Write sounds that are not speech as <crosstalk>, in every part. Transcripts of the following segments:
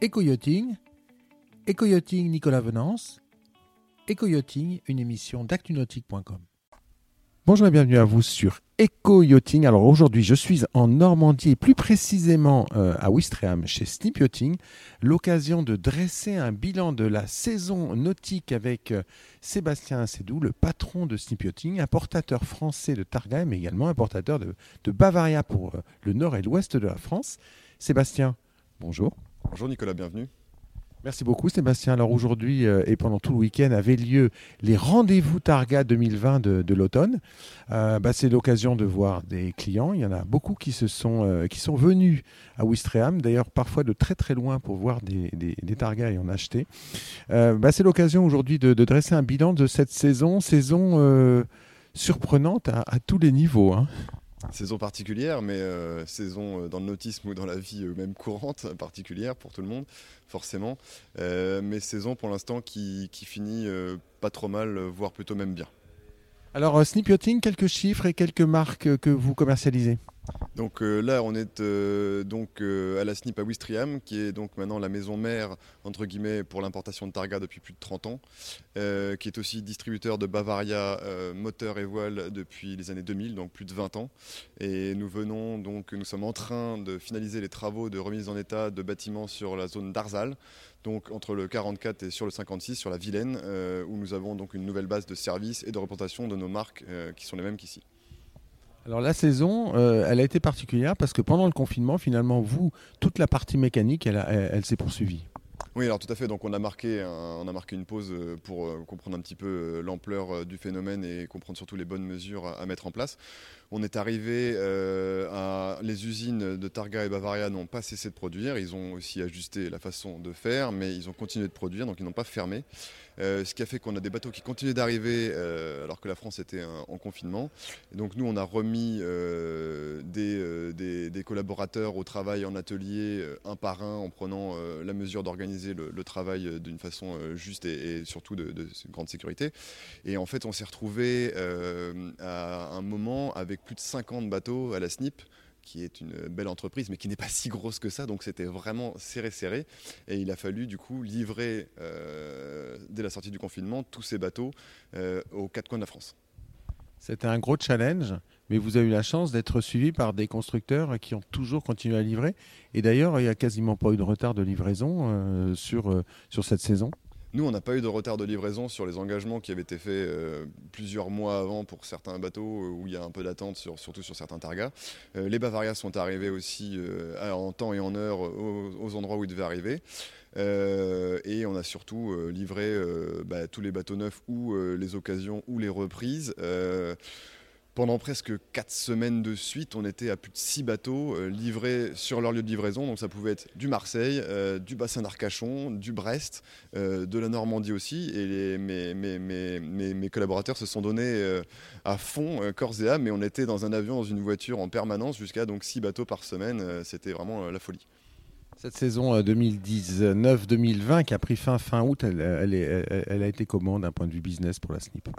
Éco-yachting, Éco-yachting Nicolas Venance, Éco-yachting, une émission d'actunautique.com. Bonjour et bienvenue à vous sur Eco-Yachting. Alors aujourd'hui, je suis en Normandie et plus précisément euh, à Ouistreham chez Snip Yachting. L'occasion de dresser un bilan de la saison nautique avec euh, Sébastien Sédou, le patron de Snip Yachting, importateur français de Targa, mais également importateur de, de Bavaria pour euh, le nord et l'ouest de la France. Sébastien, bonjour. Bonjour Nicolas, bienvenue. Merci beaucoup Sébastien. Alors aujourd'hui euh, et pendant tout le week-end avaient lieu les rendez-vous Targa 2020 de, l'automne. Euh, bah, c'est l'occasion de voir des clients. Il y en a beaucoup qui, se sont, euh, qui sont venus à Ouistreham, d'ailleurs parfois de très très loin pour voir des, des, et en acheter. Bah, c'est l'occasion aujourd'hui de, dresser un bilan de cette saison, saison surprenante à, à, tous les niveaux. Hein. Saison particulière, mais euh, saison euh, dans le nautisme ou dans la vie euh, même courante, <laughs> particulière pour tout le monde, forcément. Euh, mais saison pour l'instant qui, qui, finit euh, pas trop mal, voire plutôt même bien. Alors, Snip Yachting, quelques chiffres et quelques marques que vous commercialisez? Donc euh, là, on est euh, donc euh, à la SNIP à Ouistreham, qui est donc maintenant la maison mère entre guillemets pour l'importation de Targa depuis plus de 30 ans, qui est aussi distributeur de Bavaria moteur et voile depuis les années 2000, donc plus de 20 ans. Et nous venons donc, nous sommes en train de finaliser les travaux de remise en état de bâtiments sur la zone d'Arzal, donc entre le 44 et sur le 56, sur la Vilaine, où nous avons donc une nouvelle base de services et de représentation de nos marques qui sont les mêmes qu'ici. Alors la saison, euh, elle a été particulière parce que pendant le confinement, finalement, vous, toute la partie mécanique, elle, elle, s'est poursuivie. Oui, alors tout à fait. Donc on a marqué, on a marqué une pause euh, pour euh, comprendre un petit peu l'ampleur du phénomène et comprendre surtout les bonnes mesures à mettre en place. On est arrivé euh, à les usines de Targa et Bavaria n'ont pas cessé de produire. Ils ont aussi ajusté la façon de faire, mais ils ont continué de produire, donc ils n'ont pas fermé. Euh, ce qui a fait qu'on a des bateaux qui continuaient d'arriver euh, alors que la France était en confinement. Donc nous, on a remis des, collaborateurs au travail en atelier un par un en prenant la mesure d'organiser le, travail d'une façon juste et, et surtout de, de, grande sécurité. Et en fait, on s'est retrouvé à un moment avec plus de 50 bateaux à la SNIP qui est une belle entreprise, mais qui n'est pas si grosse que ça. Donc c'était vraiment serré, serré. Et il a fallu du coup livrer, euh, dès la sortie du confinement, tous ces bateaux euh, aux quatre coins de la France. C'était un gros challenge, mais vous avez eu la chance d'être suivi par des constructeurs qui ont toujours continué à livrer. Et d'ailleurs, il n'y a quasiment pas eu de retard de livraison euh, sur, sur cette saison. Nous, on n'a pas eu de retard de livraison sur les engagements qui avaient été faits euh, plusieurs mois avant pour certains bateaux euh, où il y a un peu d'attente, sur, surtout sur certains targas. Euh, les Bavaria sont arrivés aussi en temps et en heure aux, aux, endroits où ils devaient arriver. et on a surtout livré bah, tous les bateaux neufs ou les occasions ou les reprises. Pendant presque 4 semaines de suite, on était à plus de 6 bateaux euh, livrés sur leur lieu de livraison. Donc ça pouvait être du Marseille, euh, du bassin d'Arcachon, du Brest, euh, de la Normandie aussi. Et mes, collaborateurs se sont donnés à fond, corps et âme. Et on était dans un avion, dans une voiture en permanence jusqu'à donc 6 bateaux par semaine. C'était vraiment la folie. Cette saison 2019-2020 qui a pris fin fin août, elle a été comment d'un point de vue business pour la SNIP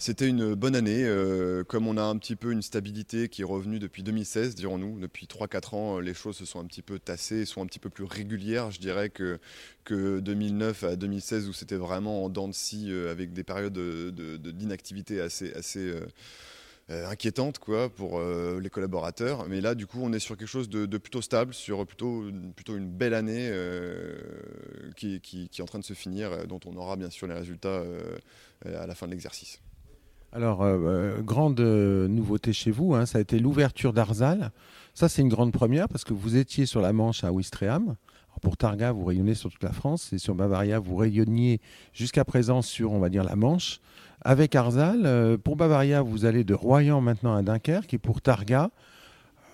c'était une bonne année. Euh, comme on a un petit peu une stabilité qui est revenue depuis 2016, dirons-nous, depuis 3-4 ans, les choses se sont un petit peu tassées, sont un petit peu plus régulières, je dirais, que, que 2009 à 2016, où c'était vraiment en dents de scie, euh, avec des périodes d'inactivité assez, assez euh, euh, inquiétante quoi, pour euh, les collaborateurs. Mais là, du coup, on est sur quelque chose de, plutôt stable, sur plutôt, plutôt une belle année euh, qui, est en train de se finir, dont on aura bien sûr les résultats à la fin de l'exercice. Alors, euh, grande euh, nouveauté chez vous, hein, ça a été l'ouverture d'Arzal. Ça, c'est une grande première parce que vous étiez sur la Manche à Ouistreham. Pour Targa, vous rayonnez sur toute la France et sur Bavaria, vous rayonniez jusqu'à présent sur, on va dire, la Manche. Avec Arzal, euh, pour Bavaria, vous allez de Royan maintenant à Dunkerque et pour Targa,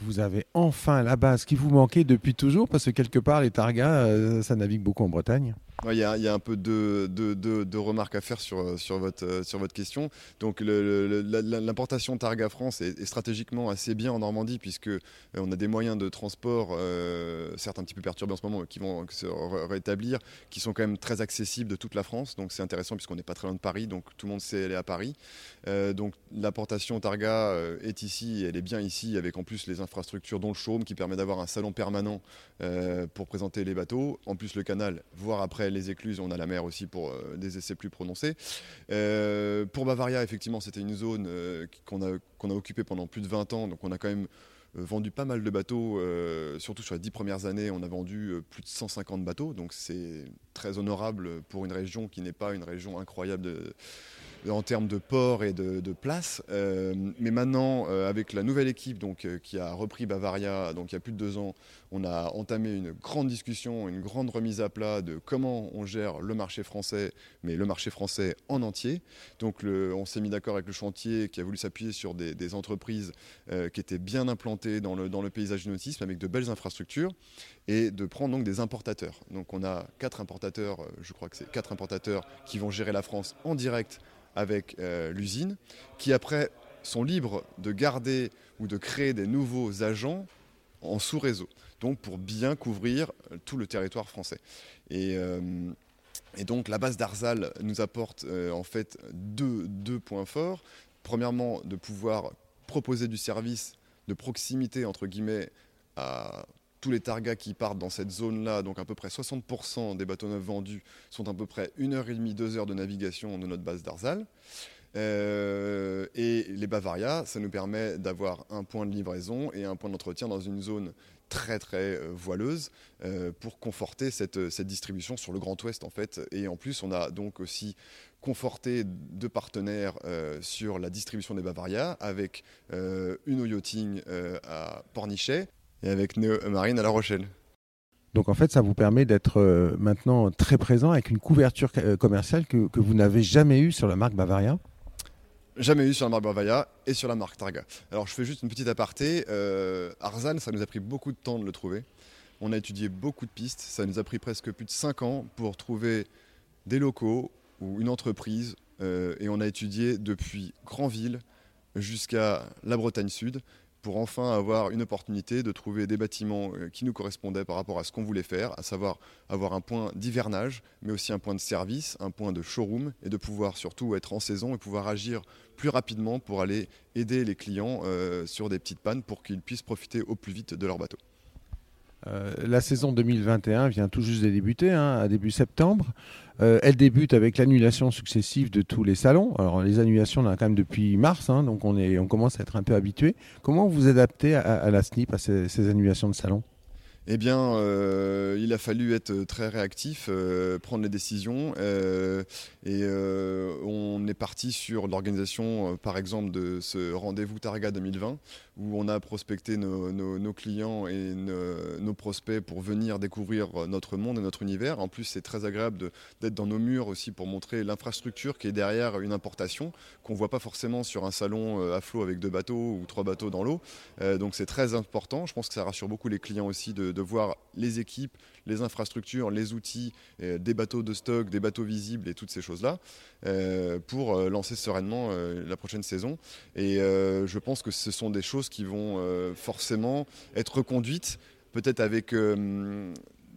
vous avez enfin la base qui vous manquait depuis toujours parce que quelque part, les Targas, euh, ça navigue beaucoup en Bretagne. Il y, a un peu de, remarques à faire sur, sur, votre, question. Donc l'importation Targa France est, stratégiquement assez bien en Normandie puisque euh, on a des moyens de transport, euh, certes un petit peu perturbés en ce moment, qui vont se rétablir, qui sont quand même très accessibles de toute la France. Donc c'est intéressant puisqu'on n'est pas très loin de Paris, donc tout le monde sait aller à Paris. Euh, donc l'importation Targa est ici, elle est bien ici, avec en plus les infrastructures dont le showroom qui permet d'avoir un salon permanent pour présenter les bateaux. En plus le canal, voire après les écluses, on a la mer aussi pour euh, des essais plus prononcés. Euh, pour Bavaria, effectivement, c'était une zone euh, qu'on a, occupée pendant plus de 20 ans, donc on a quand même vendu pas mal de bateaux, surtout sur les 10 premières années, on a vendu plus de 150 bateaux, donc c'est très honorable pour une région qui n'est pas une région incroyable de en termes de port et de, place. Euh, mais maintenant, euh, avec la nouvelle équipe donc, euh, qui a repris Bavaria, donc il y a plus de deux ans, on a entamé une grande discussion, une grande remise à plat de comment on gère le marché français, mais le marché français en entier. Donc on s'est mis d'accord avec le chantier qui a voulu s'appuyer sur des, entreprises qui étaient bien implantées dans le, dans le paysage du nautisme avec de belles infrastructures et de prendre donc des importateurs. Donc on a quatre importateurs, je crois que c'est quatre importateurs qui vont gérer la France en direct avec euh, l'usine, qui après sont libres de garder ou de créer des nouveaux agents en sous-réseau, donc pour bien couvrir tout le territoire français. Et, euh, donc la base d'Arzal nous apporte euh, en fait deux, deux, points forts. Premièrement, de pouvoir proposer du service de proximité, entre guillemets, à tous les targas qui partent dans cette zone-là, donc à peu près 60% des bateaux neufs vendus, sont à peu près 1h30, 2 heures de navigation de notre base d'Arzal. Euh, et les Bavaria, ça nous permet d'avoir un point de livraison et un point d'entretien dans une zone très très euh, voileuse euh, pour conforter cette, cette, distribution sur le Grand Ouest en fait. Et en plus, on a donc aussi conforté deux partenaires sur la distribution des Bavaria avec Uno Yachting à Pornichet et avec Neo Marine à La Rochelle. Donc en fait, ça vous permet d'être euh, maintenant très présent avec une couverture euh, commerciale que, vous n'avez jamais eue sur la marque Bavaria Jamais eu sur la marque Bavaria et sur la marque Targa. Alors je fais juste une petite aparté. Euh, Arzan, ça nous a pris beaucoup de temps de le trouver. On a étudié beaucoup de pistes. Ça nous a pris presque plus de 5 ans pour trouver des locaux ou une entreprise. et on a étudié depuis Granville jusqu'à la Bretagne Sud pour enfin avoir une opportunité de trouver des bâtiments euh, qui nous correspondaient par rapport à ce qu'on voulait faire, à savoir avoir un point d'hivernage, mais aussi un point de service, un point de showroom, et de pouvoir surtout être en saison et pouvoir agir plus rapidement pour aller aider les clients euh, sur des petites pannes pour qu'ils puissent profiter au plus vite de leur bateau. Euh, la saison 2021 vient tout juste de débuter, hein, à début septembre. Euh, elle débute avec l'annulation successive de tous les salons. Alors les annulations, on a quand même depuis mars, hein, donc on, commence à être un peu habitué. Comment vous adaptez à, la SNIP, à ces, annulations de salons? Eh bien, euh, il a fallu être très réactif, prendre les décisions. Et on est parti sur l'organisation, par exemple, de ce rendez-vous Targa 2020, où on a prospecté nos, clients et nos, prospects pour venir découvrir notre monde et notre univers. En plus, c'est très agréable d'être dans nos murs aussi pour montrer l'infrastructure qui est derrière une importation, qu'on ne voit pas forcément sur un salon à flot avec deux bateaux ou trois bateaux dans l'eau. donc c'est très important. Je pense que ça rassure beaucoup les clients aussi de de voir les équipes, les infrastructures, les outils, euh, des bateaux de stock, des bateaux visibles et toutes ces choses-là, euh, pour euh, lancer sereinement la prochaine saison. Et je pense que ce sont des choses qui vont forcément être reconduites, peut-être avec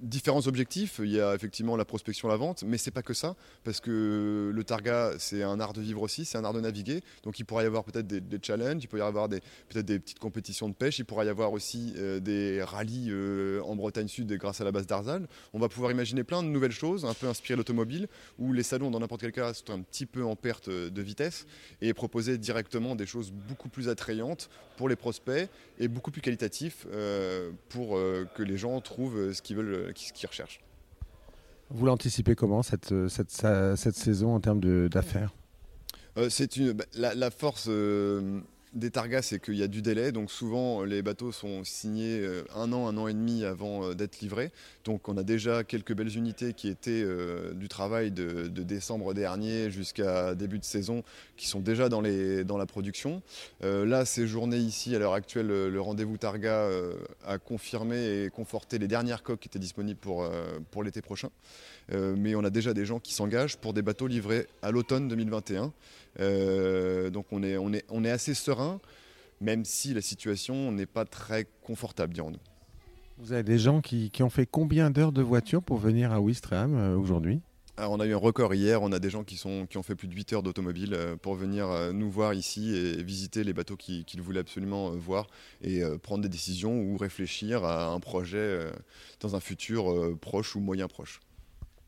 différents objectifs. Il y a effectivement la prospection, la vente, mais c'est pas que ça, parce que le targa, c'est un art de vivre aussi, c'est un art de naviguer. Donc il pourrait y avoir peut-être des, challenges, il pourrait y avoir peut-être des petites compétitions de pêche, il pourrait y avoir aussi euh, des rallyes euh, en Bretagne Sud grâce à la base d'Arzal. On va pouvoir imaginer plein de nouvelles choses, un peu inspirées l'automobile, où les salons, dans n'importe quel cas, sont un petit peu en perte de vitesse, et proposer directement des choses beaucoup plus attrayantes pour les prospects et beaucoup plus qualitatifs euh, pour que les gens trouvent ce qu'ils veulent ce qu'ils recherchent. Vous l'anticipez comment cette, cette, saison en termes d'affaires? Euh, C'est une bah, la, force. Euh, des targas, c'est qu'il y a du délai. Donc souvent, les bateaux sont signés euh, un an, un an et demi avant euh, d'être livrés. Donc on a déjà quelques belles unités qui étaient euh, du travail de, décembre dernier jusqu'à début de saison, qui sont déjà dans, la production. là, ces journées ici, à l'heure actuelle, le rendez-vous Targa a confirmé et conforté les dernières coques qui étaient disponibles pour l'été prochain. Mais on a déjà des gens qui s'engagent pour des bateaux livrés à l'automne 2021. donc on est, on, est, on est assez serein même si la situation n'est pas très confortable, dirons-nous. Vous avez des gens qui, ont fait combien d'heures de voiture pour venir à Ouistreham euh, aujourd'hui? On a eu un record hier, on a des gens qui, sont, qui ont fait plus de 8 heures d'automobile euh, pour venir euh, nous voir ici et visiter les bateaux qu'ils voulaient absolument voir et prendre des décisions ou réfléchir à un projet dans un futur proche ou moyen proche.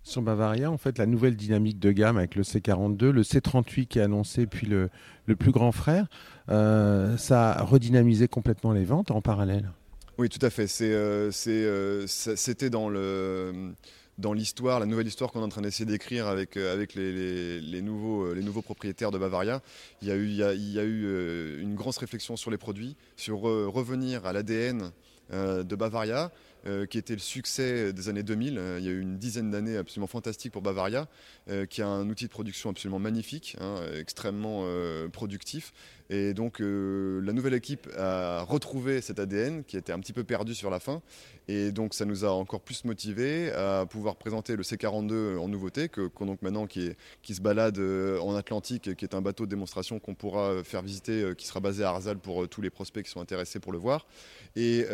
Sur Bavaria, en fait, la nouvelle dynamique de gamme avec le C42, le C38 qui est annoncé, puis le, le plus grand frère, euh, ça a redynamisé complètement les ventes en parallèle. Oui, tout à fait. Euh, euh, c'était dans le dans l'histoire, la nouvelle histoire qu'on est en train d'essayer d'écrire avec, avec les, nouveaux, les nouveaux propriétaires de Bavaria. Il y a eu, il y a, il y a eu une grosse réflexion sur les produits, sur revenir à l'ADN de Bavaria, euh, qui était le succès des années 2000. Euh, il y a eu une dizaine d'années absolument fantastiques pour Bavaria, euh, qui a un outil de production absolument magnifique, hein, extrêmement productif. Et donc la nouvelle équipe a retrouvé cet ADN qui était un petit peu perdu sur la fin. Et donc ça nous a encore plus motivés à pouvoir présenter le C42 en nouveauté, que, donc maintenant qui, se balade en Atlantique, qui est un bateau de démonstration qu'on pourra faire visiter, qui sera basé à Arzal pour tous les prospects qui sont intéressés pour le voir. Et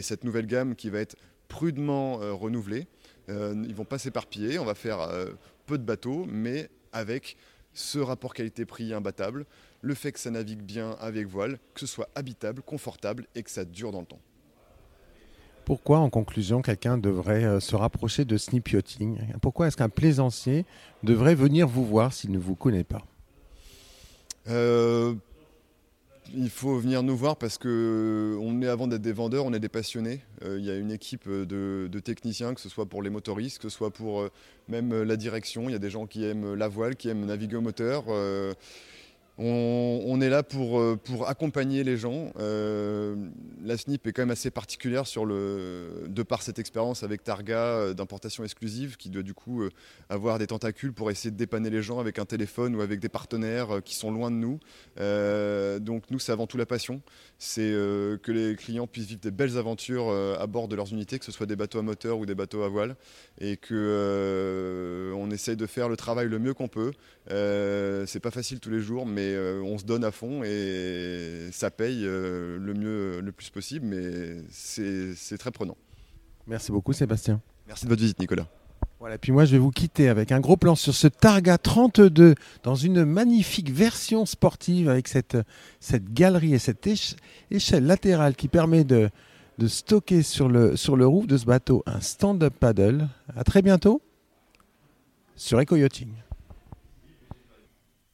cette nouvelle gamme qui va être prudemment euh, renouvelés. Euh, ils vont pas s'éparpiller, on va faire euh, peu de bateaux, mais avec ce rapport qualité-prix imbattable, le fait que ça navigue bien avec voile, que ce soit habitable, confortable et que ça dure dans le temps. Pourquoi, en conclusion, quelqu'un devrait se rapprocher de Snip Yachting Pourquoi est-ce qu'un plaisancier devrait venir vous voir s'il ne vous connaît pas? Il faut venir nous voir parce que euh, est avant d'être des vendeurs, on est des passionnés. Euh, il y a une équipe de, techniciens, que ce soit pour les motoristes, que ce soit pour euh, même la direction. Il y a des gens qui aiment la voile, qui aiment naviguer au moteur. On, est là pour, euh, accompagner les gens. Euh, la SNIP est quand même assez particulière de par cette expérience avec Targa euh, d'importation exclusive qui doit du coup avoir des tentacules pour essayer de dépanner les gens avec un téléphone ou avec des partenaires qui sont loin de nous. donc nous, c'est avant tout la passion. C'est que les clients puissent vivre des belles aventures à bord de leurs unités, que ce soit des bateaux à moteur ou des bateaux à voile. Et que on essaye de faire le travail le mieux qu'on peut. c'est pas facile tous les jours, euh, on se donne à fond et ça paye euh, le mieux, le plus possible, mais c'est très prenant. Merci beaucoup Sébastien. Merci de votre visite Nicolas. Voilà, puis moi je vais vous quitter avec un gros plan sur ce Targa 32 dans une magnifique version sportive avec cette, cette galerie et cette échelle latérale qui permet de, de stocker sur le, sur le roof de ce bateau un stand-up paddle. À très bientôt sur Eco Yachting.